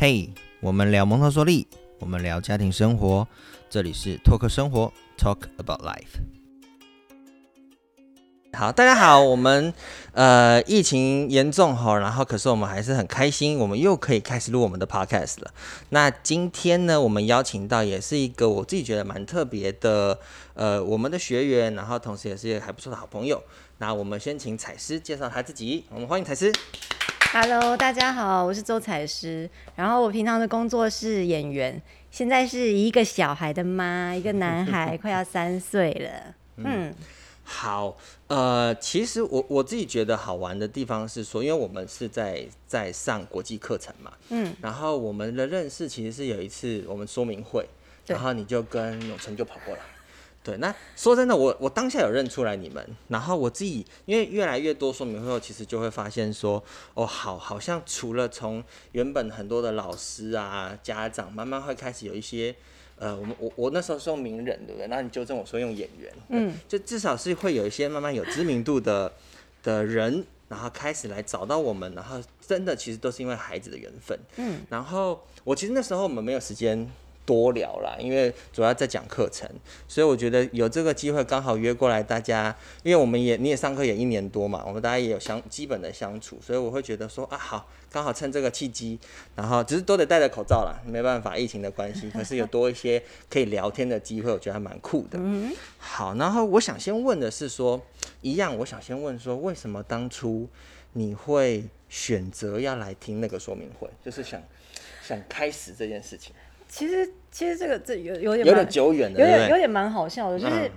嘿，我们聊蒙特梭利，我们聊家庭生活，这里是托克生活 （Talk About Life）。好，大家好，我们呃疫情严重哈，然后可是我们还是很开心，我们又可以开始录我们的 Podcast 了。那今天呢，我们邀请到也是一个我自己觉得蛮特别的呃我们的学员，然后同时也是一个还不错的好朋友。那我们先请彩诗介绍他自己，我们欢迎彩诗。Hello，大家好，我是周彩诗。然后我平常的工作是演员，现在是一个小孩的妈，一个男孩 快要三岁了。嗯，好，呃，其实我我自己觉得好玩的地方是说，因为我们是在在上国际课程嘛，嗯，然后我们的认识其实是有一次我们说明会，然后你就跟永成就跑过来。对，那说真的，我我当下有认出来你们，然后我自己因为越来越多说明会后，其实就会发现说，哦，好，好像除了从原本很多的老师啊、家长，慢慢会开始有一些，呃，我们我我那时候是用名人，对不对？那你纠正我说用演员，嗯，就至少是会有一些慢慢有知名度的的人，然后开始来找到我们，然后真的其实都是因为孩子的缘分，嗯，然后我其实那时候我们没有时间。多聊啦，因为主要在讲课程，所以我觉得有这个机会刚好约过来，大家，因为我们也你也上课也一年多嘛，我们大家也有相基本的相处，所以我会觉得说啊好，刚好趁这个契机，然后只是都得戴着口罩啦，没办法疫情的关系，可是有多一些可以聊天的机会，我觉得还蛮酷的。嗯，好，然后我想先问的是说，一样，我想先问说，为什么当初你会选择要来听那个说明会，就是想想开始这件事情，其实其实这个这有有点有蛮点久远的，有？点有点蛮好笑的，就是嗯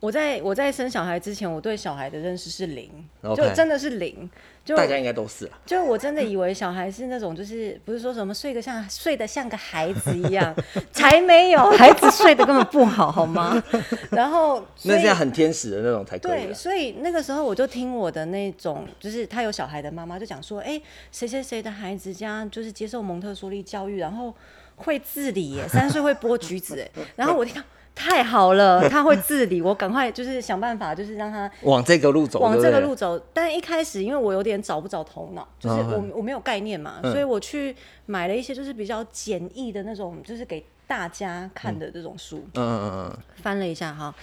我在我在生小孩之前，我对小孩的认识是零就真的是零，就大家应该都是啊。就我真的以为小孩是那种，就是不是说什么睡个像睡得像个孩子一样，才没有，孩子睡得根本不好，好吗？然后那这样很天使的那种才可以对，啊。所以那个时候我就听我的那种，就是他有小孩的妈妈就讲说，哎、谁谁谁的孩子家就是接受蒙特梭利教育，然后会自理耶，三岁会剥橘子，哎，然后我听到太好了，他会自理，我赶快就是想办法，就是让他往这个路走，往这个路走。但一开始因为我有点找不着头脑，就是我嗯我没有概念嘛，所以我去买了一些就是比较简易的那种，就是给大家看的这种书。嗯嗯嗯翻了一下哈，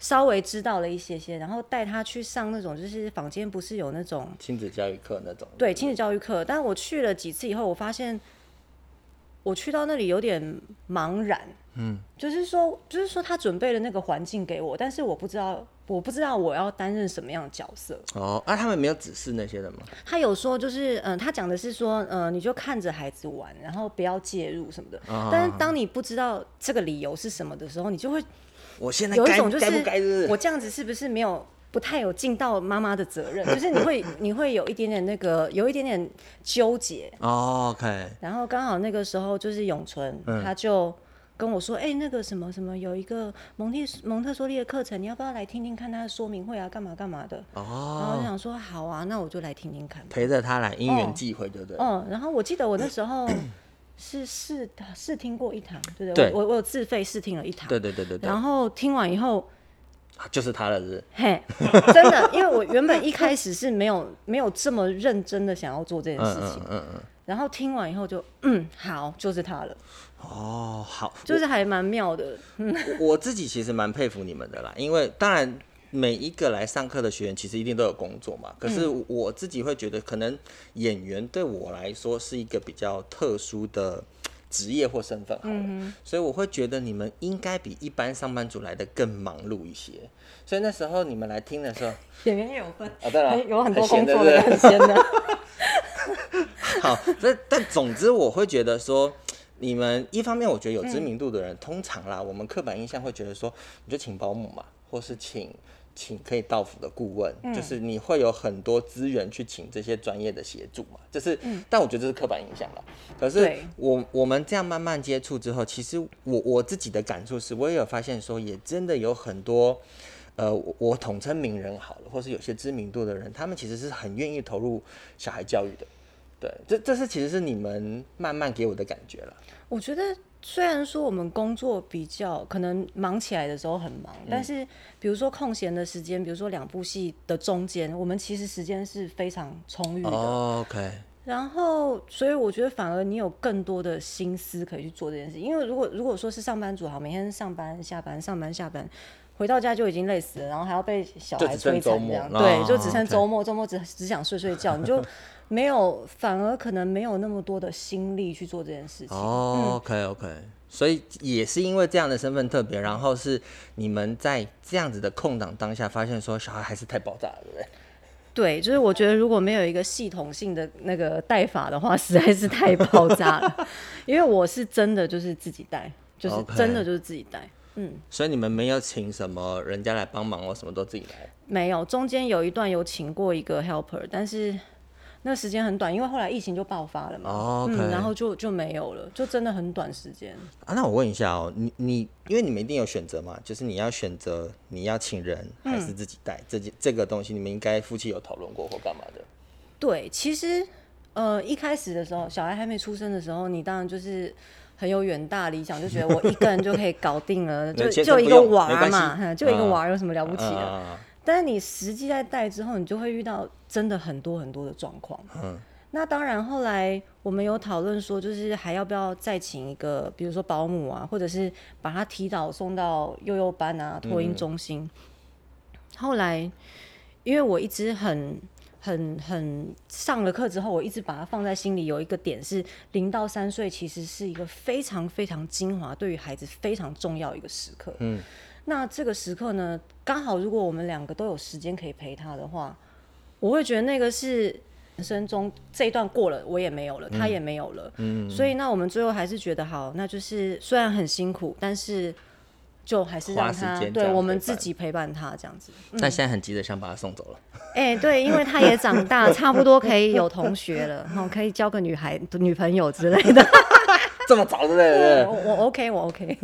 稍微知道了一些些，然后带他去上那种就是坊间不是有那种嗯，亲子教育课那种。对亲子教育课，但我去了几次以后，我发现我去到那里有点茫然，嗯，就是说就是说他准备了那个环境给我，但是我不知道我不知道我要担任什么样的角色。哦，啊，他们没有指示那些的吗？他有说，就是嗯、呃他讲的是说，呃，你就看着孩子玩，然后不要介入什么的。啊但是当你不知道这个理由是什么的时候，你就会我现在该有一种就是我这样子是不是没有不太有尽到妈妈的责任？就是你会你会有一点点那个有一点点纠结。哦，OK，然后刚好那个时候就是永存，嗯他就跟我说：“哎、那个什么什么有一个蒙特蒙特梭利的课程，你要不要来听听看他的说明会啊？干嘛干嘛的？”哦然后我想说：“好啊，那我就来听听看。”陪着他来，因缘际会，对不对？嗯，然后我记得我那时候 是试试听过一堂，对不对对？我我我有自费试听了一堂，对对对对对，然后听完以后。就是他了，是？嘿，真的，因为我原本一开始是没有没有这么认真的想要做这件事情，嗯嗯，然后听完以后就嗯好，就是他了，哦，好，就是还蛮妙的，嗯，我我自己其实蛮佩服你们的啦，因为当然每一个来上课的学员其实一定都有工作嘛，可是嗯我自己会觉得，可能演员对我来说是一个比较特殊的职业或身份好了，嗯所以我会觉得你们应该比一般上班族来的更忙碌一些。所以那时候你们来听的时候，演 员也有分，啊，对了，有很多工作的，很闲的，好，但但总之我会觉得说，你们一方面我觉得有知名度的人，通常啦，我们刻板印象会觉得说，你就请保姆嘛，或是请请可以到府的顾问，就是你会有很多资源去请这些专业的协助嘛，就是，但我觉得这是刻板印象了。可是我我们这样慢慢接触之后，其实我我自己的感触是，我也有发现说，也真的有很多。呃，我我统称名人好了，或是有些知名度的人，他们其实是很愿意投入小孩教育的。对，这这是其实是你们慢慢给我的感觉了。我觉得虽然说我们工作比较可能忙起来的时候很忙，但是比如说空闲的时间，比如说两部戏的中间，我们其实时间是非常充裕的。哦 OK，然后，所以我觉得反而你有更多的心思可以去做这件事。因为如果如果说是上班族，好，每天上班下班上班下班，回到家就已经累死了，然后还要被小孩摧残这样，对，就只剩周末，周末只只想睡睡觉，你就没有，反而可能没有那么多的心力去做这件事情。哦，OK OK，所以也是因为这样的身份特别，然后是你们在这样子的空档当下，发现说小孩还是太爆炸了，对不对？对，就是我觉得如果没有一个系统性的那个带法的话，实在是太爆炸了。因为我是真的就是自己带，就是真的就是自己带。嗯，所以你们没有请什么人家来帮忙，我什么都自己来？没有，中间有一段有请过一个 helper，但是。那时间很短，因为后来疫情就爆发了嘛，嗯，然后就就没有了，就真的很短时间。啊，那我问一下哦，你你因为你们一定有选择嘛，就是你要选择你要请人还是自己带这件这个东西，你们应该夫妻有讨论过或干嘛的？对，其实呃一开始的时候，小孩还没出生的时候，你当然就是很有远大理想，就觉得我一个人就可以搞定了，就就一个娃嘛，就一个娃有什么了不起的？但是你实际在带之后，你就会遇到真的很多很多的状况。嗯，那当然后来我们有讨论说，就是还要不要再请一个，比如说保姆啊，或者是把他提早送到幼幼班啊、托婴中心。后来，因为我一直很、很、很上了课之后，我一直把它放在心里。有一个点是，零到三岁其实是一个非常非常精华，对于孩子非常重要一个时刻。嗯。那这个时刻呢，刚好如果我们两个都有时间可以陪他的话，我会觉得那个是人生中这一段过了，我也没有了，他也没有了。嗯，所以那我们最后还是觉得好，那就是虽然很辛苦，但是就还是让他对我们自己陪伴他这样子。但现在很急的想把他送走了。哎，对，因为他也长大，差不多可以有同学了，然后可以交个女孩、女朋友之类的。这么早的嘞？我 OK，我 OK。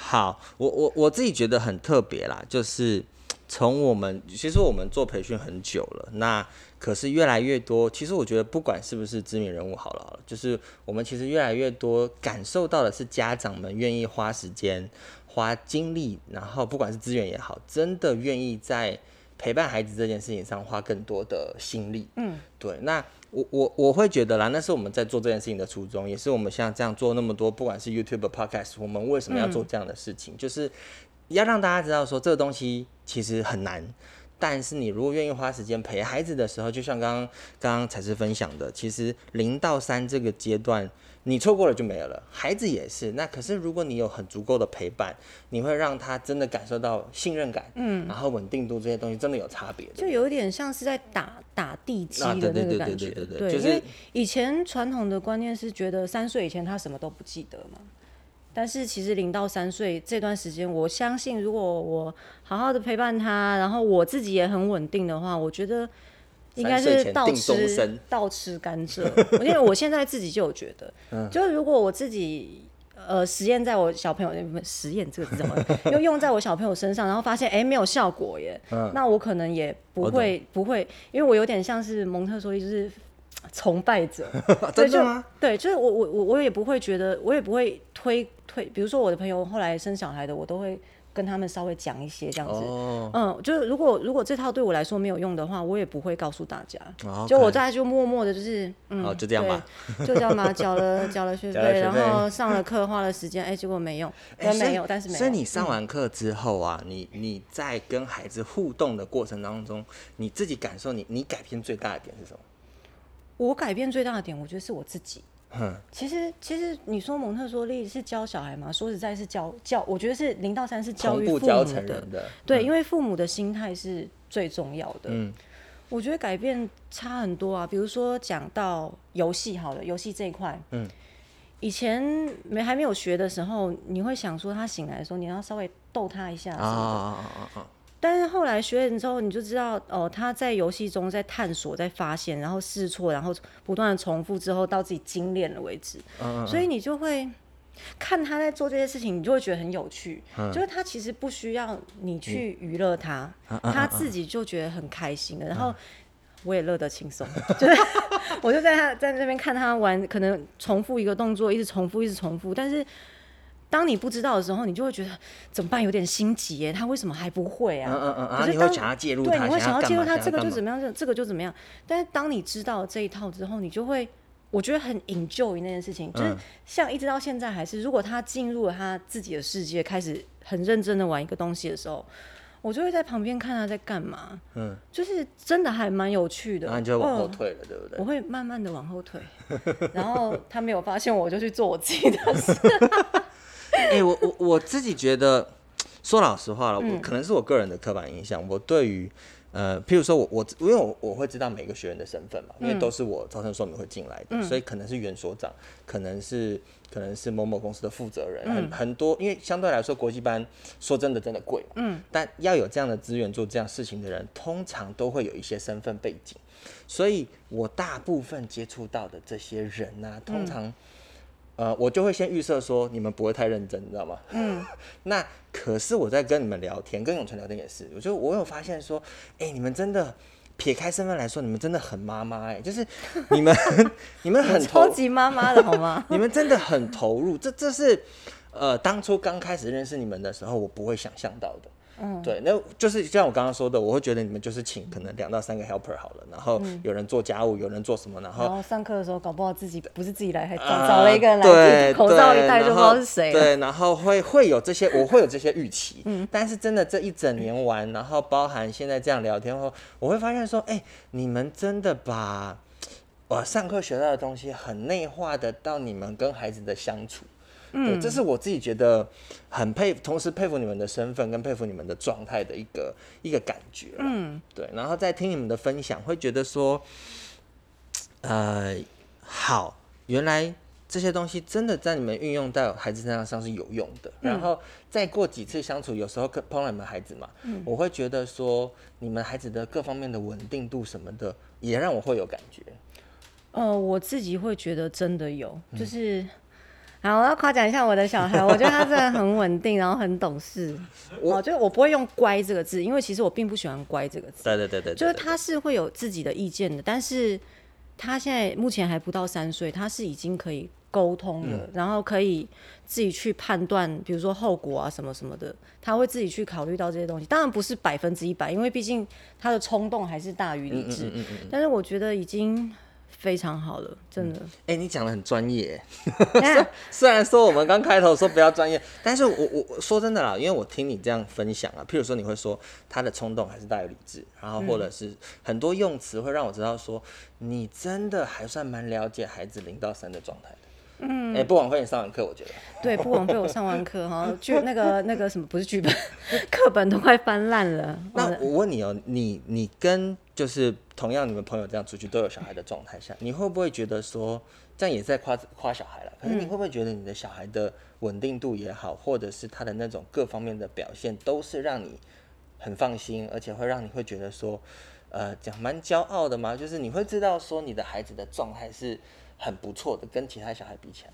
好，我我我自己觉得很特别啦，就是从我们其实我们做培训很久了，那可是越来越多，其实我觉得不管是不是知名人物好了，就是我们其实越来越多感受到的是家长们愿意花时间、花精力，然后不管是资源也好，真的愿意在陪伴孩子这件事情上花更多的心力。嗯，对，那。我我我会觉得啦，那是我们在做这件事情的初衷，也是我们像这样做那么多，不管是 YouTube、Podcast，我们为什么要做这样的事情，就是要让大家知道说这个东西其实很难。但是你如果愿意花时间陪孩子的时候，就像刚刚刚刚才是分享的，其实零到三这个阶段，你错过了就没有了。孩子也是，那可是如果你有很足够的陪伴，你会让他真的感受到信任感，嗯，然后稳定度这些东西真的有差别，就有一点像是在打打地基的那个感觉，对，因为以前传统的观念是觉得三岁以前他什么都不记得嘛。但是其实零到三岁这段时间，我相信如果我好好的陪伴他，然后我自己也很稳定的话，我觉得应该是倒吃倒吃甘蔗。因为我现在自己就有觉得，就是如果我自己呃实验在我小朋友那实验这个字怎么又用在我小朋友身上，然后发现哎没有效果耶，那我可能也不会不会，因为我有点像是蒙特梭利，就是 崇拜者，真的吗？对，就是我我我我也不会觉得，我也不会推。推，比如说我的朋友后来生小孩的，我都会跟他们稍微讲一些这样子。嗯，就是如果如果这套对我来说没有用的话，我也不会告诉大家。就我在就默默的，就是嗯，就这样吧，就这样吧，交了交 了学费，然后上了课花了时间，哎，结果没用，没有，但是没有。所以你上完课之后啊，你你在跟孩子互动的过程当中，你自己感受你你改变最大的点是什么？我改变最大的点，我觉得是我自己。其实，其实你说蒙特梭利是教小孩吗？说实在，是教教，我觉得是零到三是教育父母的。对，因为父母的心态是最重要的。嗯，我觉得改变差很多啊。比如说讲到游戏，好了，游戏这一块，嗯，以前没还没有学的时候，你会想说他醒来的时候，你要稍微逗他一下啊啊啊啊！但是后来学了之后，你就知道哦，他在游戏中在探索、在发现，然后试错，然后不断的重复之后，到自己精炼了为止。嗯所以你就会看他在做这些事情，你就会觉得很有趣。嗯。就是他其实不需要你去娱乐他，他自己就觉得很开心的。然后我也乐得轻松，就是 我就在他在那边看他玩，可能重复一个动作，一直重复，一直重复，但是。当你不知道的时候，你就会觉得怎么办？有点心急耶，他为什么还不会啊？嗯嗯嗯，可是当你会想要介入对，你会想要介入他，这个就怎么样，这这个就怎么样。但是当你知道这一套之后，你就会，我觉得很 enjoy 那件事情，就是嗯像一直到现在还是，如果他进入了他自己的世界，开始很认真的玩一个东西的时候，我就会在旁边看他在干嘛，嗯，就是真的还蛮有趣的。然后你就往后嗯退了，对不对我？会慢慢的往后退，然后他没有发现我，我就去做我自己的事。哎、我我我自己觉得，说老实话了，嗯。我可能是我个人的刻板印象，我对于呃，譬如说我我因为我我会知道每个学员的身份嘛，因为嗯。都是我招生说明会进来的，所以可能是原所长，可能是可能是某某公司的负责人，嗯。很很多，因为相对来说国际班说真的真的贵嘛，嗯，但要有这样的资源做这样事情的人，通常都会有一些身份背景，所以我大部分接触到的这些人呢、通常。呃，我就会先预设说你们不会太认真，你知道吗？嗯。那可是我在跟你们聊天，跟永成聊天也是，我就我有发现说，哎、你们真的撇开身份来说，你们真的很妈妈哎，就是你们 你们很超级妈妈的好吗？你们真的很投入，这这是呃当初刚开始认识你们的时候，我不会想象到的。嗯，对，那就是就像我刚刚说的，我会觉得你们就是请可能两到三个 helper 好了，然后有人做家务，有人做什么，然后然后上课的时候，搞不好自己不是自己来，还找啊找了一个人来对口罩一戴，就不知道是谁。对，然后会会有这些，我会有这些预期。嗯，但是真的这一整年玩，然后包含现在这样聊天后，我会发现说，哎、你们真的把我上课学到的东西很内化的到你们跟孩子的相处。对，这是我自己觉得很佩服，同时佩服你们的身份跟佩服你们的状态的一个一个感觉。嗯，对，然后再听你们的分享，会觉得说，呃，好，原来这些东西真的在你们运用到孩子身上上是有用的。然后再过几次相处，有时候碰到你们孩子嘛，我会觉得说你们孩子的各方面的稳定度什么的，也让我会有感觉。呃，我自己会觉得真的有，就是。好，我要夸奖一下我的小孩，我觉得他真的很稳定，然后很懂事。我就是我不会用“乖”这个字，因为其实我并不喜欢“乖”这个字。对对对对，就是他是会有自己的意见的，但是他现在目前还不到三岁，他是已经可以沟通了，然后可以自己去判断，比如说后果啊什么什么的，他会自己去考虑到这些东西。当然不是百分之一百，因为毕竟他的冲动还是大于理智。嗯嗯嗯但是我觉得已经非常好了，真的。哎、你讲的很专业。那虽然说我们刚开头说不要专业，但是我我我说真的啦，因为我听你这样分享啊，譬如说你会说他的冲动还是大于理智，然后或者是很多用词会让我知道说你真的还算蛮了解孩子零到三的状态的。嗯，哎、不枉费你上完课，我觉得。对，不枉费我上完课 哈，剧那个那个什么不是剧本，课本都快翻烂了。那我问你哦，你你跟就是同样你们朋友这样出去都有小孩的状态下，你会不会觉得说这样也在夸夸小孩了？可是你会不会觉得你的小孩的稳定度也好，或者是他的那种各方面的表现，都是让你很放心，而且会让你会觉得说，呃，讲蛮骄傲的吗？就是你会知道说你的孩子的状态是很不错的，跟其他小孩比起来。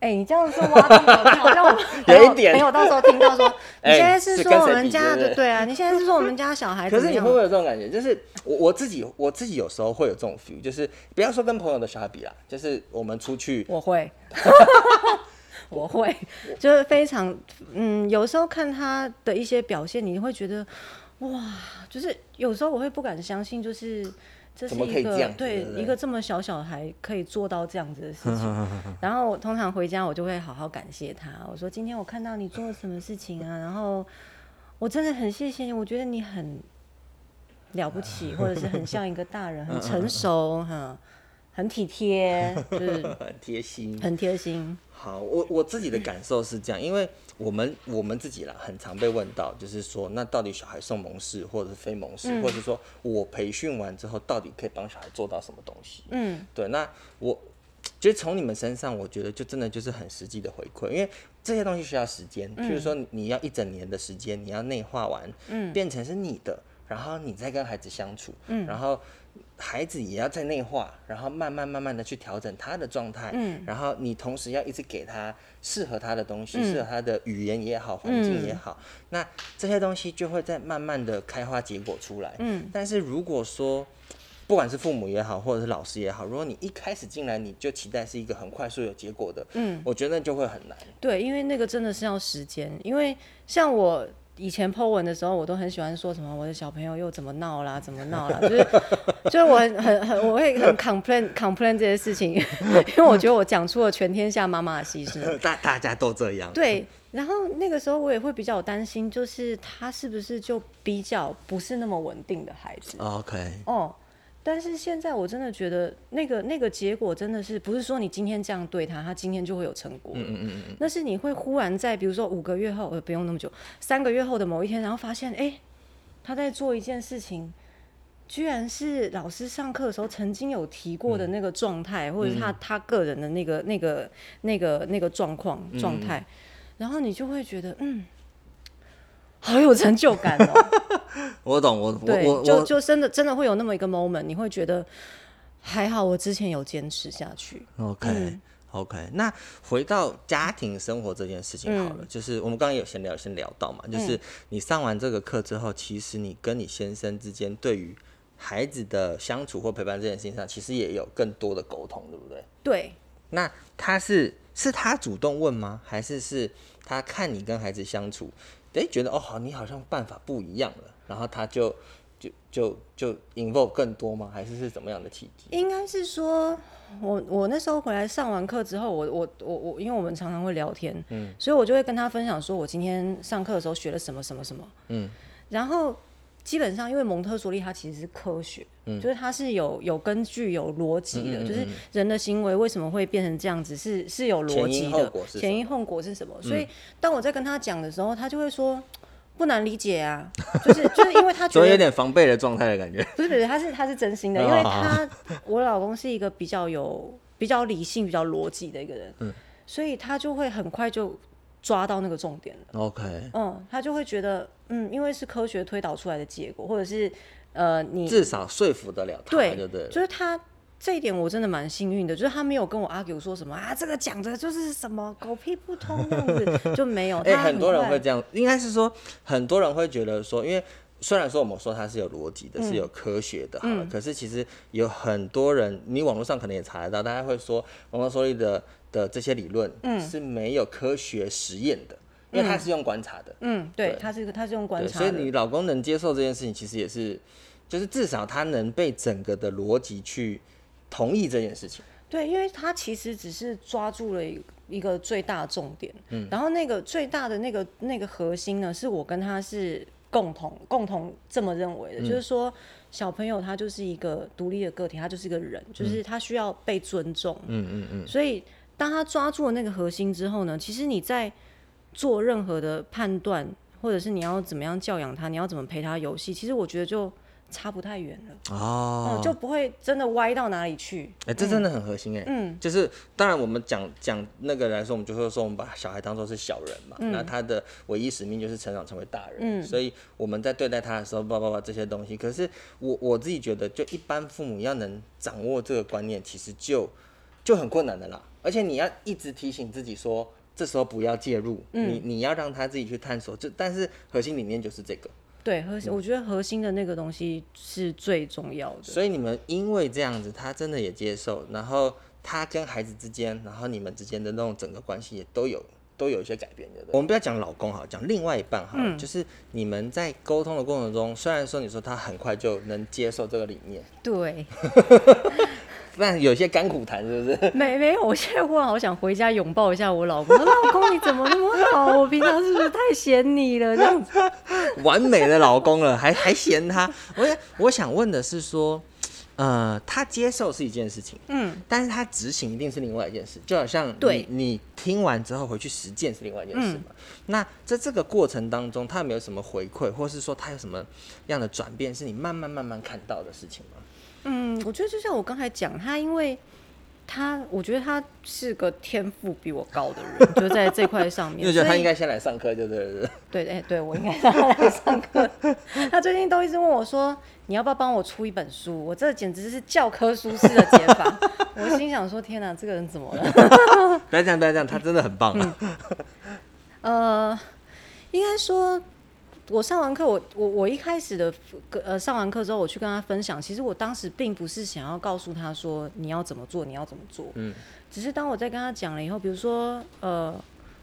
哎、你这样说挖洞好像好像我 有一点没有到时候听到说，你哎现在是说我们家的对啊，你现在是说我们家小孩怎么样可是你会不？会有这种感觉？就是我我自己我自己有时候会有这种 feel，就是不要说跟朋友的小孩比啦，就是我们出去，我会，我会，就是非常嗯，有时候看他的一些表现，你会觉得哇，就是有时候我会不敢相信，就是这是一个对一个这么小小孩可以做到这样子的事情。然后我通常回家我就会好好感谢他，我说今天我看到你做了什么事情啊，然后我真的很谢谢你，我觉得你很了不起，或者是很像一个大人，很 成熟哈。很体贴，就是 很贴心。很贴心。好，我我自己的感受是这样，因为我们我们自己啦，很常被问到，就是说，那到底小孩送蒙氏或者是非蒙氏，或者说我培训完之后，到底可以帮小孩做到什么东西？嗯，对，那我其实从你们身上，我觉得就真的就是很实际的回馈，因为这些东西需要时间，譬如说你你要一整年的时间，你要内化完，嗯，变成是你的，然后你再跟孩子相处，嗯，然后孩子也要在内化，然后慢慢慢慢的去调整他的状态，嗯，然后你同时要一直给他适合他的东西，适合他的语言也好，环境也好，那这些东西就会在慢慢的开花结果出来，嗯，但是如果说不管是父母也好，或者是老师也好，如果你一开始进来你就期待是一个很快速有结果的，嗯，我觉得那就会很难。对，因为那个真的是要时间。因为像我以前 Po 文的时候，我都很喜欢说什么我的小朋友又怎么闹啦，怎么闹啦，就是就是我很很很我会很 complain complain 这些事情，因为我觉得我讲出了全天下妈妈的心声。大大家都这样。对，然后那个时候我也会比较担心，就是他是不是就比较不是那么稳定的孩子。OK，哦，但是现在我真的觉得那个那个结果真的是不是说你今天这样对他，他今天就会有成果了。嗯嗯嗯，那是你会忽然在比如说五个月后，呃，不用那么久，三个月后的某一天，然后发现，哎、他在做一件事情，居然是老师上课的时候曾经有提过的那个状态，或者是他他个人的那个那个那个那个状况状态，然后你就会觉得，嗯，好有成就感哦。我懂，我我我我就真的真的会有那么一个 moment，你会觉得还好，我之前有坚持下去。OK、嗯 OK，那回到家庭生活这件事情好了，嗯就是我们刚刚有先聊先聊到嘛，就是你上完这个课之后，其实你跟你先生之间对于孩子的相处或陪伴这件事情上，其实也有更多的沟通，对不对？对，那他是是他主动问吗？还是是他看你跟孩子相处，诶，觉得哦好，你好像办法不一样了，然后他就就就就 involve 更多吗？还是是怎么样的契机？应该是说，我我那时候回来上完课之后，我我我我，因为我们常常会聊天，嗯，所以我就会跟他分享说，我今天上课的时候学了什么什么什么，嗯，然后基本上因为蒙特梭利它其实是科学，嗯，就是它是有有根据、有逻辑的，嗯嗯嗯就是人的行为为什么会变成这样子，是是有逻辑的前因后果是什么？所以当我在跟他讲的时候，他就会说。不难理解啊，就是就是因为他觉得 有点防备的状态的感觉。不是不是，他是他是真心的，哦因为他我老公是一个比较有比较理性、比较逻辑的一个人，嗯所以他就会很快就抓到那个重点了。OK，嗯，他就会觉得，嗯，因为是科学推导出来的结果，或者是呃，你至少说服得了他，对对不对？就是他这一点我真的蛮幸运的，就是他没有跟我 argue 说什么啊，这个讲的就是什么狗屁不通这样子，就没有。哎、他很多人快会这样，应该是说很多人会觉得说，因为虽然说我们说它是有逻辑的，是有科学的，好了，可是其实有很多人，你网络上可能也查得到，大家会说蒙特梭利的的这些理论嗯。是没有科学实验的，因为它是用观察的。嗯，对，对。他是他是用观，察的，所以你老公能接受这件事情，其实也是，就是至少他能被整个的逻辑去同意这件事情。对，因为他其实只是抓住了一一个最大的重点，嗯，然后那个最大的那个那个核心呢，是我跟他是共同共同这么认为的，就是说小朋友他就是一个独立的个体，他就是一个人，就是他需要被尊重，嗯嗯嗯，所以当他抓住了那个核心之后呢，其实你在做任何的判断，或者是你要怎么样教养他，你要怎么陪他游戏，其实我觉得就差不太远了，哦。哦，就不会真的歪到哪里去。哎、这真的很核心哎、嗯，就是当然我们讲讲那个来说，我们就会说我们把小孩当做是小人嘛，那他的唯一使命就是成长成为大人，嗯。所以我们在对待他的时候，叭叭叭这些东西，可是我我自己觉得，就一般父母要能掌握这个观念，其实就就很困难的啦，而且你要一直提醒自己说。这时候不要介入，嗯你你要让他自己去探索。就但是核心理念就是这个，对，核心，我觉得核心的那个东西是最重要的。所以你们因为这样子，他真的也接受，然后他跟孩子之间，然后你们之间的那种整个关系也都有都有一些改变的。我们不要讲老公哈，讲另外一半好了，就是你们在沟通的过程中，虽然说你说他很快就能接受这个理念，对，但有些甘苦谈，是不是？没没有，我现在忽然好想回家拥抱一下我老公。说老公你怎么那么好？我平常是不是太嫌你了？这样子。完美的老公了，还 还嫌他？我也我想问的是说，呃，他接受是一件事情，嗯，但是他执行一定是另外一件事，就好像你对你听完之后回去实践是另外一件事嘛。嗯那在这个过程当中，他有没有什么回馈，或是说他有什么样的转变，是你慢慢慢慢看到的事情吗？嗯，我觉得就像我刚才讲，他因为他，我觉得他是个天赋比我高的人，就在这块上面。因为觉得他应该先来上课，对不对？对，哎、对我应该让他来上课。他最近都一直问我说：“你要不要帮我出一本书？”我这简直是教科书式的解法。我心想说：“天哪，这个人怎么了不要这样，不要这样，他真的很棒啊！呃，应该说，我上完课，我我我一开始的呃上完课之后，我去跟他分享，其实我当时并不是想要告诉他说你要怎么做，你要怎么做，嗯，只是当我在跟他讲了以后，比如说呃，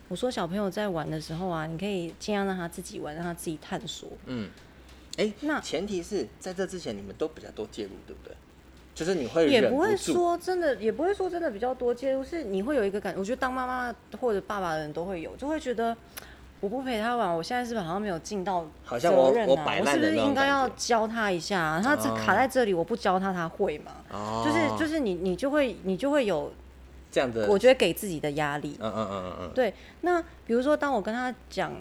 我说小朋友在玩的时候啊，你可以尽量让他自己玩，让他自己探索，嗯，哎、那前提是在这之前你们都比较多介入，对不对？就是你会也不会说真的，也不会说真的比较多介入，是你会有一个感，我觉得当妈妈或者爸爸的人都会有，就会觉得我不陪他玩，我现在是不是好像没有尽到好像我责任啊？我是不是那种应该要感教他一下啊？他这哦卡在这里，我不教他，他会吗？哦，就是就是你你就会你就会有，这样的，我觉得给自己的压力。嗯嗯嗯嗯嗯，对，那比如说当我跟他讲，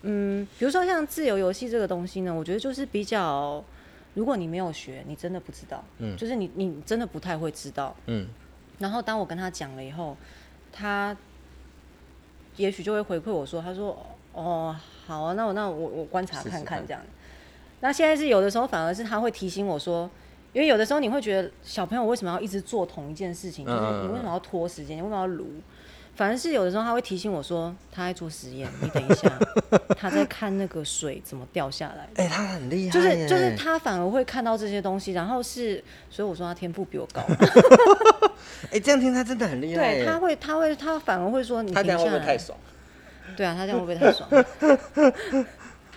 嗯，比如说像自由游戏这个东西呢，我觉得就是比较，如果你没有学，你真的不知道，嗯就是你你真的不太会知道。嗯然后当我跟他讲了以后，他也许就会回馈我说，他说哦好啊，那我那我我观察看看看这样。那现在是有的时候反而是他会提醒我说，因为有的时候你会觉得小朋友为什么要一直做同一件事情，就是你为什么要拖时间，你为什么要撸？反而是有的时候他会提醒我说他在做实验，你等一下，他在看那个水怎么掉下来的。哎、他很厉害就，是就是他反而会看到这些东西，然后是，所以我说他天赋比我高。哎、这样听他真的很厉害，对，他会，他会，他反而会说你他这样会停下来。不会太爽？对啊，他这样会不会太爽？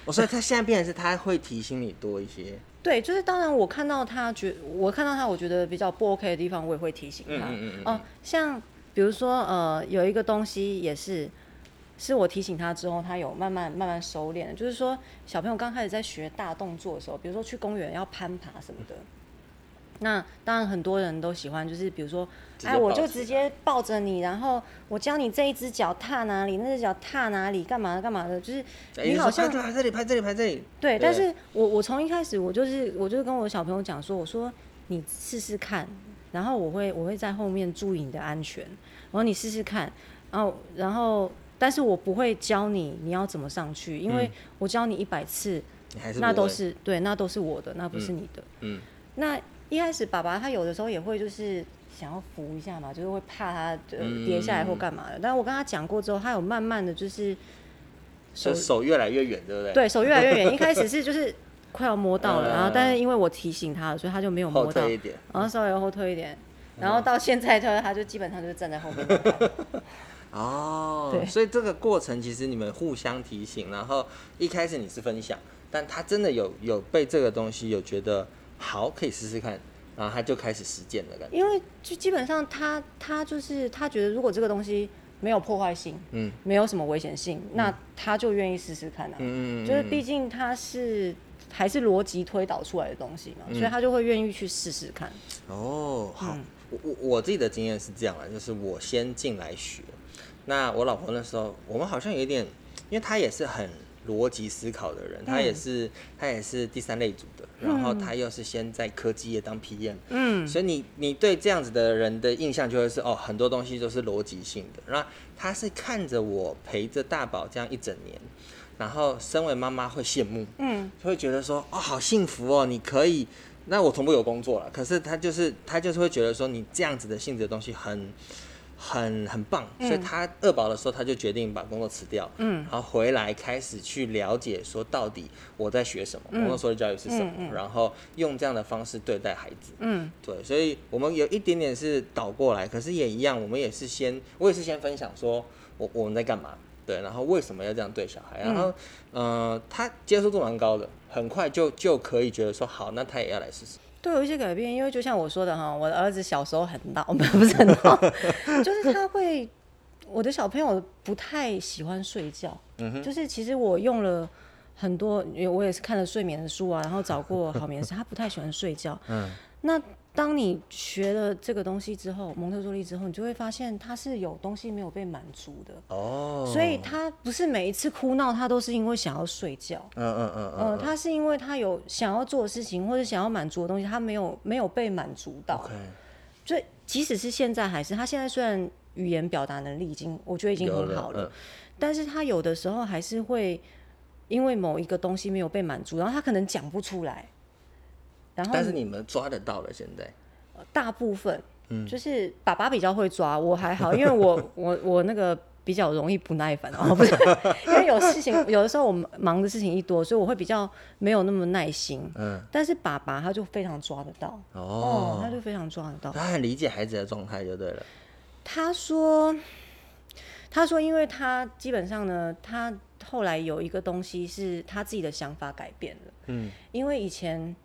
我说他现在变成是他会提醒你多一些，对，就是当然我看到他觉，我看到他我觉得比较不 OK 的地方，我也会提醒他。嗯嗯嗯像比如说呃，有一个东西也是。是我提醒他之后，他有慢慢慢慢收敛的。就是说，小朋友刚开始在学大动作的时候，比如说去公园要攀爬什么的，那当然很多人都喜欢，就是比如说，哎，我就直接抱着你，然后我教你这一只脚踏哪里，那只脚踏哪里，干嘛干嘛的，就是你好像拍这里拍这里拍这里，对，对。但是我我从一开始我就是我就是跟我小朋友讲说，我说你试试看，然后我会我会在后面注意你的安全，然后你试试看，然后然后但是我不会教你你要怎么上去，因为嗯。我教你一百次，那都是对，那都是我的，那不是你的。嗯。那一开始爸爸他有的时候也会就是想要扶一下嘛，就是会怕他呃跌下来或干嘛的。但是我跟他讲过之后，他有慢慢的就是手手越来越远，对不对？对手越来越远，一开始是 就是快要摸到了，嗯。然后但是因为我提醒他了，所以他就没有摸到，然后稍微后退一点，然后到现在他他就基本上就是站在后面。哦，对。所以这个过程其实你们互相提醒，然后一开始你是分享，但他真的有有被这个东西有觉得好，可以试试看，然后他就开始实践了，感觉，因为就基本上他他就是他觉得如果这个东西没有破坏性，嗯。没有什么危险性，那他就愿意试试看啊。嗯嗯，就是毕竟他是还是逻辑推导出来的东西嘛，所以他就会愿意去试试看。哦，好，嗯。我我我自己的经验是这样的，就是我先进来学，那我老婆那时候我们好像有一点，因为她也是很逻辑思考的人，他也是他也是第三类组的，然后他又是先在科技业当 PM，嗯，所以你你对这样子的人的印象就会是哦，很多东西都是逻辑性的。那他是看着我陪着大宝这样一整年，然后身为妈妈会羡慕，嗯，就会觉得说哦，好幸福哦，你可以。那我同步有工作了，可是他就是他就是会觉得说你这样子的性质的东西很很很棒，所以他二宝的时候他就决定把工作辞掉，嗯。然后回来开始去了解说到底我在学什么，工作所的教育是什么，嗯嗯。然后用这样的方式对待孩子，嗯。对，所以我们有一点点是倒过来，可是也一样，我们也是先，我也是先分享说我我们在干嘛，对，然后为什么要这样对小孩，然后、呃，他接受度蛮高的，很快就就可以觉得说好，那他也要来试试。都有一些改变，因为就像我说的哈，我的儿子小时候很闹，不是很闹，就是他会，我的小朋友不太喜欢睡觉，就是其实我用了很多，因为我也是看了睡眠的书啊，然后找过好眠师，他不太喜欢睡觉，嗯，那当你学了这个东西之后，蒙特梭利之后，你就会发现他是有东西没有被满足的，哦，所以他不是每一次哭闹，他都是因为想要睡觉。嗯嗯嗯呃，嗯他是因为他有想要做的事情，或者想要满足的东西，他没有没有被满足到。所以即使是现在，还是他现在虽然语言表达能力已经，我觉得已经很好了，嗯但是他有的时候还是会因为某一个东西没有被满足，然后他可能讲不出来。然后但是你们抓得到了，现在，大部分，嗯就是爸爸比较会抓，我还好，因为我 我我那个比较容易不耐烦哦，不是，因为有事情，有的时候我们忙的事情一多，所以我会比较没有那么耐心。嗯，但是爸爸他就非常抓得到，哦，他哦，就非常抓得到。他很理解孩子的状态就对了。他说，他说，因为他基本上呢，他后来有一个东西是他自己的想法改变了，嗯因为以前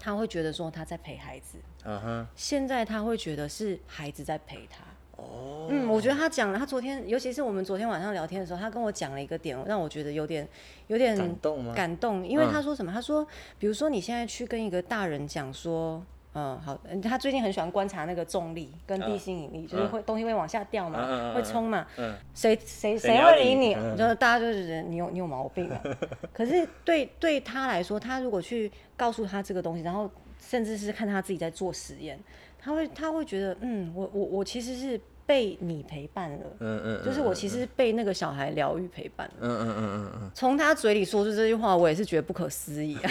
他会觉得说他在陪孩子，嗯哼，现在他会觉得是孩子在陪他。哦，嗯，我觉得他讲了，他昨天，尤其是我们昨天晚上聊天的时候，他跟我讲了一个点，让我觉得有点有点感动吗？感动，因为嗯他说什么？他说，比如说你现在去跟一个大人讲说，嗯，好，嗯他最近很喜欢观察那个重力跟地心引力，就是会东西会往下掉嘛，会冲嘛，嗯谁谁谁会理你？嗯就是大家就是觉得你有你有毛病啊。可是对对他来说，他如果去告诉他这个东西，然后甚至是看他自己在做实验，他会他会觉得，嗯，我我我其实是被你陪伴了。嗯嗯，就是我其实被那个小孩疗愈陪伴了。嗯嗯嗯嗯嗯，从他嘴里说出这句话，我也是觉得不可思议啊。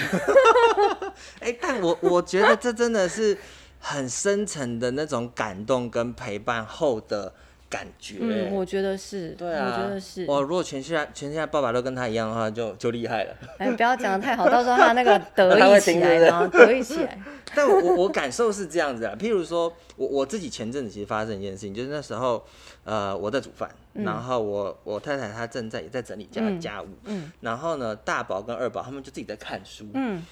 哎、但我我觉得这真的是很深层的那种感动跟陪伴后的感觉。嗯，我觉得是，对啊，我觉得是。哇，如果全世界全世界爸爸都跟他一样的话，就就厉害了。哎，不要讲的太好，到时候他那个得 意起来，得意起来。但我我感受是这样子啊，譬如说我我自己前阵子其实发生一件事情，就是那时候呃我在煮饭，然后我我太太她正在也在整理家、嗯家务，嗯然后呢大宝跟二宝他们就自己在看书，嗯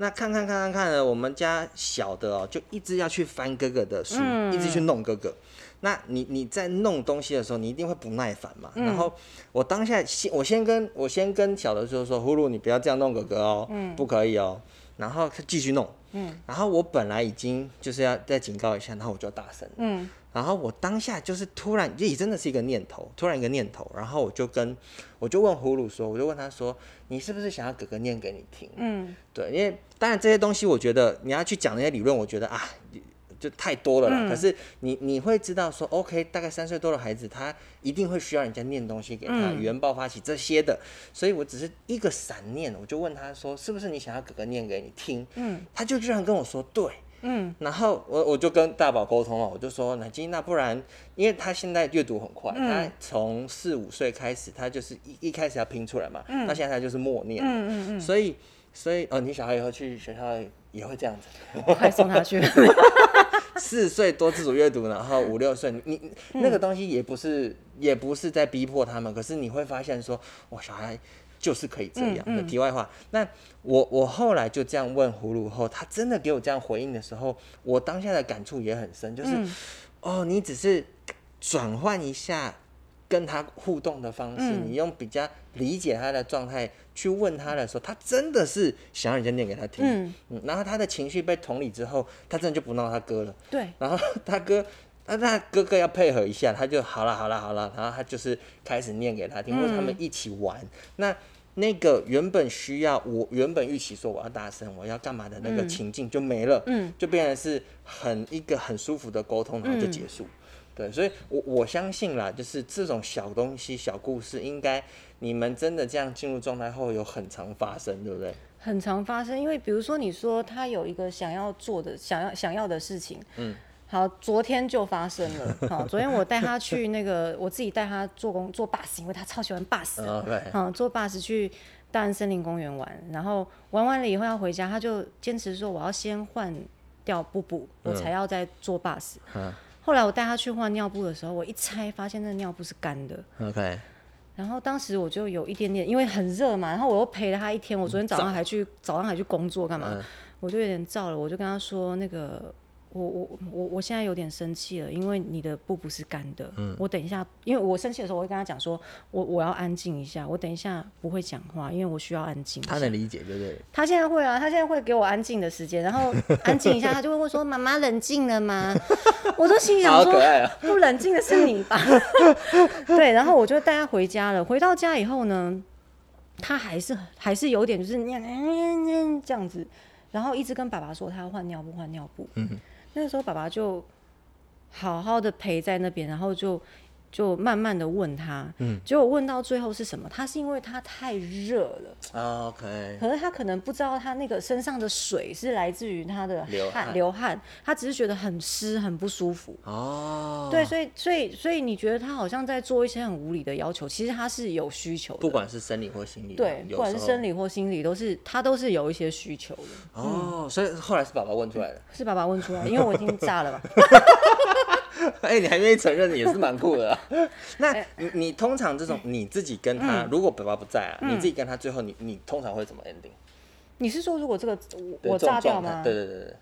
那看看看看看呢，我们家小的哦，就一直要去翻哥哥的书，嗯一直去弄哥哥。那你你在弄东西的时候，你一定会不耐烦嘛。嗯然后我当下先我先跟我先跟小的说说，呼噜你不要这样弄哥哥哦，不可以哦。然后他继续弄，嗯然后我本来已经就是要再警告一下，然后我就要大声。嗯然后我当下就是突然，也真的是一个念头，突然一个念头，然后我就跟我就问葫芦说，我就问他说，你是不是想要哥哥念给你听？嗯对，因为当然这些东西，我觉得你要去讲那些理论，我觉得啊，就太多了啦。嗯可是你你会知道说，OK，大概三岁多的孩子，他一定会需要人家念东西给他，嗯语言爆发期这些的。所以我只是一个闪念，我就问他说，是不是你想要哥哥念给你听？嗯他就居然跟我说对。嗯。然后我我就跟大宝沟通了，我就说奶金，那不然，因为他现在阅读很快，嗯。他从四五岁开始，他就是一一开始要拼出来嘛，那现在他就是默念，嗯嗯嗯，所以所以哦，你小孩以后去学校也会这样子，快送他去。四岁多自主阅读，然后五六岁，你那个东西也不是也不是在逼迫他们，可是你会发现说，我，小孩就是可以这样。嗯嗯。的题外话，那我我后来就这样问葫芦后，他真的给我这样回应的时候，我当下的感触也很深，就是、嗯。哦，你只是转换一下跟他互动的方式，嗯。你用比较理解他的状态去问他的时候，他真的是想要人家念给他听，嗯。嗯，然后他的情绪被同理之后，他真的就不闹他哥了。对，然后他哥，那他哥哥要配合一下，他就好了好了好了，然后他就是开始念给他听，或者他们一起玩。那那个原本需要我原本预期说我要大声，我要干嘛的那个情境就没了，嗯就变成是很一个很舒服的沟通，然后就结束。对，所以我我相信啦，就是这种小东西、小故事，应该你们真的这样进入状态后，有很常发生，对不对？很常发生，因为比如说你说他有一个想要做的、想要想要的事情，嗯，好，昨天就发生了。好，昨天我带他去那个，我自己带他坐公坐 bus，因为他超喜欢 bus 的。嗯，对，嗯，坐 bus 去大安森林公园玩，然后玩完了以后要回家，他就坚持说我要先换掉布布，我才要再坐 bus。嗯后来我带他去换尿布的时候，我一拆发现那尿布是干的，，OK，然后当时我就有一点点，因为很热嘛，然后我又陪了他一天，我昨天早上还去早上还去工作干嘛，嗯我就有点燥了，我就跟他说那个。我我我我现在有点生气了，因为你的布不是干的。嗯我等一下，因为我生气的时候，我会跟他讲说，我我要安静一下，我等一下不会讲话，因为我需要安静。他能理解，对不对？他现在会啊，他现在会给我安静的时间，然后安静一下，他就会问说：“ 妈妈冷静了吗？”我都心想说好可：“爱啊！不冷静的是你吧？” 对，然后我就带他回家了。回到家以后呢，他还是还是有点就是 这样子，然后一直跟爸爸说他要换尿布，换尿布。嗯那时候爸爸就好好的陪在那边，然后就就慢慢的问他，嗯，结果问到最后是什么？他是因为他太热了，啊 OK，可是他可能不知道他那个身上的水是来自于他的汗流汗流汗，他只是觉得很湿很不舒服。哦，对，所以所以所以你觉得他好像在做一些很无理的要求，其实他是有需求的，不管是生理或心理，对，不管是生理或心理，都是他都是有一些需求的。哦，所以后来是爸爸问出来的。是爸爸问出来，因为我已经炸了吧？哎、你还愿意承认，也是蛮酷的啊、那哎你你通常这种你自己跟嗯他，如果爸爸不在啊，你自己跟他最后你你通常会怎么 ending？你是说如果这个我我炸掉吗？对对对对。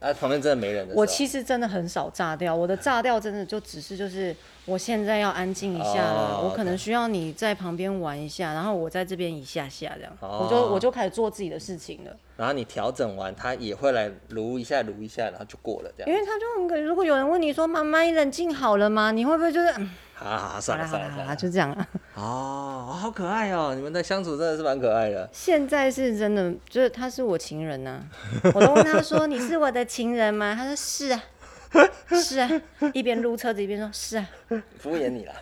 啊，旁边真的没人。我其实真的很少炸掉，我的炸掉真的就只是就是我现在要安静一下了，哦我可能需要你在旁边玩一下，然后我在这边一下下这样，哦我就我就开始做自己的事情了。然后你调整完，他也会来撸一下撸一下，然后就过了这样。因为他就很可，如果有人问你说妈妈你冷静好了吗？你会不会就是嗯好好好，好算了算了算了。就这样了？哦，好可爱哦，你们的相处真的是蛮可爱的。现在是真的，就是他是我情人呐、我都问他说你是我的情人吗？他说是啊，是啊，一边撸车子一边说是啊。敷衍你啦。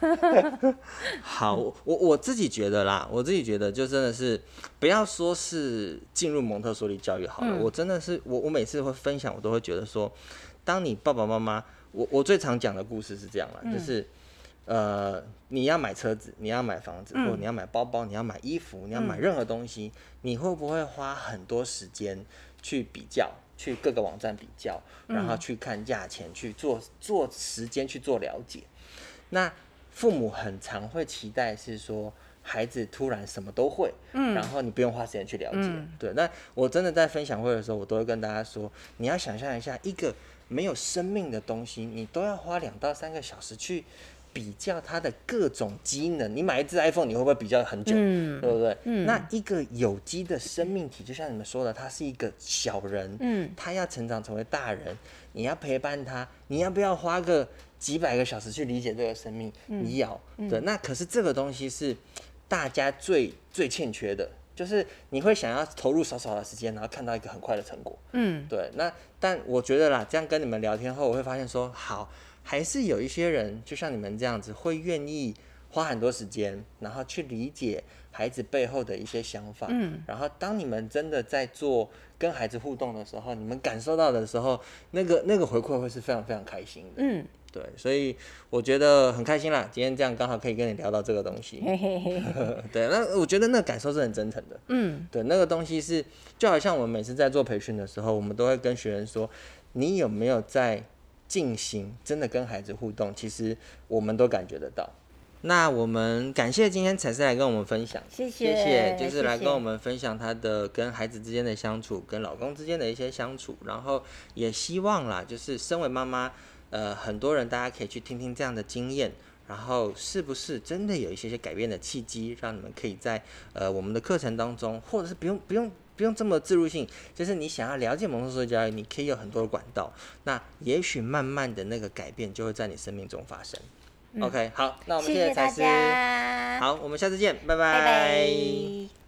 好，我我我自己觉得啦，我自己觉得就真的是不要说是进入蒙特梭利教育好了，我真的是我我每次会分享，我都会觉得说，当你爸爸妈妈，我我最常讲的故事是这样啦，就是。呃，你要买车子，你要买房子，或者你要买包包，你要买衣服，你要买任何东西，你会不会花很多时间去比较，去各个网站比较，然后去看价钱，去做做时间去做了解？那父母很常会期待是说孩子突然什么都会，嗯，然后你不用花时间去了解，对。那我真的在分享会的时候，我都会跟大家说，你要想象一下，一个没有生命的东西，你都要花两到三个小时去。比较它的各种机能，你买一只 iPhone，你会不会比较很久？嗯对不对？那一个有机的生命体，就像你们说的，它是一个小人，嗯，他要成长成为大人，你要陪伴他，你要不要花个几百个小时去理解这个生命？你要，对。那可是这个东西是大家最最欠缺的，就是你会想要投入少少的时间，然后看到一个很快的成果。嗯，对，那但我觉得啦，这样跟你们聊天后，我会发现说，好，还是有一些人，就像你们这样子，会愿意花很多时间，然后去理解孩子背后的一些想法。嗯，然后当你们真的在做跟孩子互动的时候，你们感受到的时候，那个那个回馈会是非常非常开心的。嗯，对，所以我觉得很开心啦，今天这样刚好可以跟你聊到这个东西。嘿嘿嘿，对，那我觉得那个感受是很真诚的。嗯，对，那个东西是就好像我们每次在做培训的时候，我们都会跟学员说，你有没有在进行真的跟孩子互动？其实我们都感觉得到。那我们感谢今天彩丝来跟我们分享，谢谢谢谢就是来跟我们分享她的跟孩子之间的相处，跟老公之间的一些相处，然后也希望啦，就是身为妈妈，呃，很多人大家可以去听听这样的经验，然后是不是真的有一些些改变的契机，让你们可以在呃我们的课程当中，或者是不用不用不用这么自入性，就是你想要了解蒙特梭利教育，你可以有很多的管道，那也许慢慢的那个改变就会在你生命中发生。OK，好，那我们谢谢大谢谢彩丝，家，好，我们下次见，拜拜拜。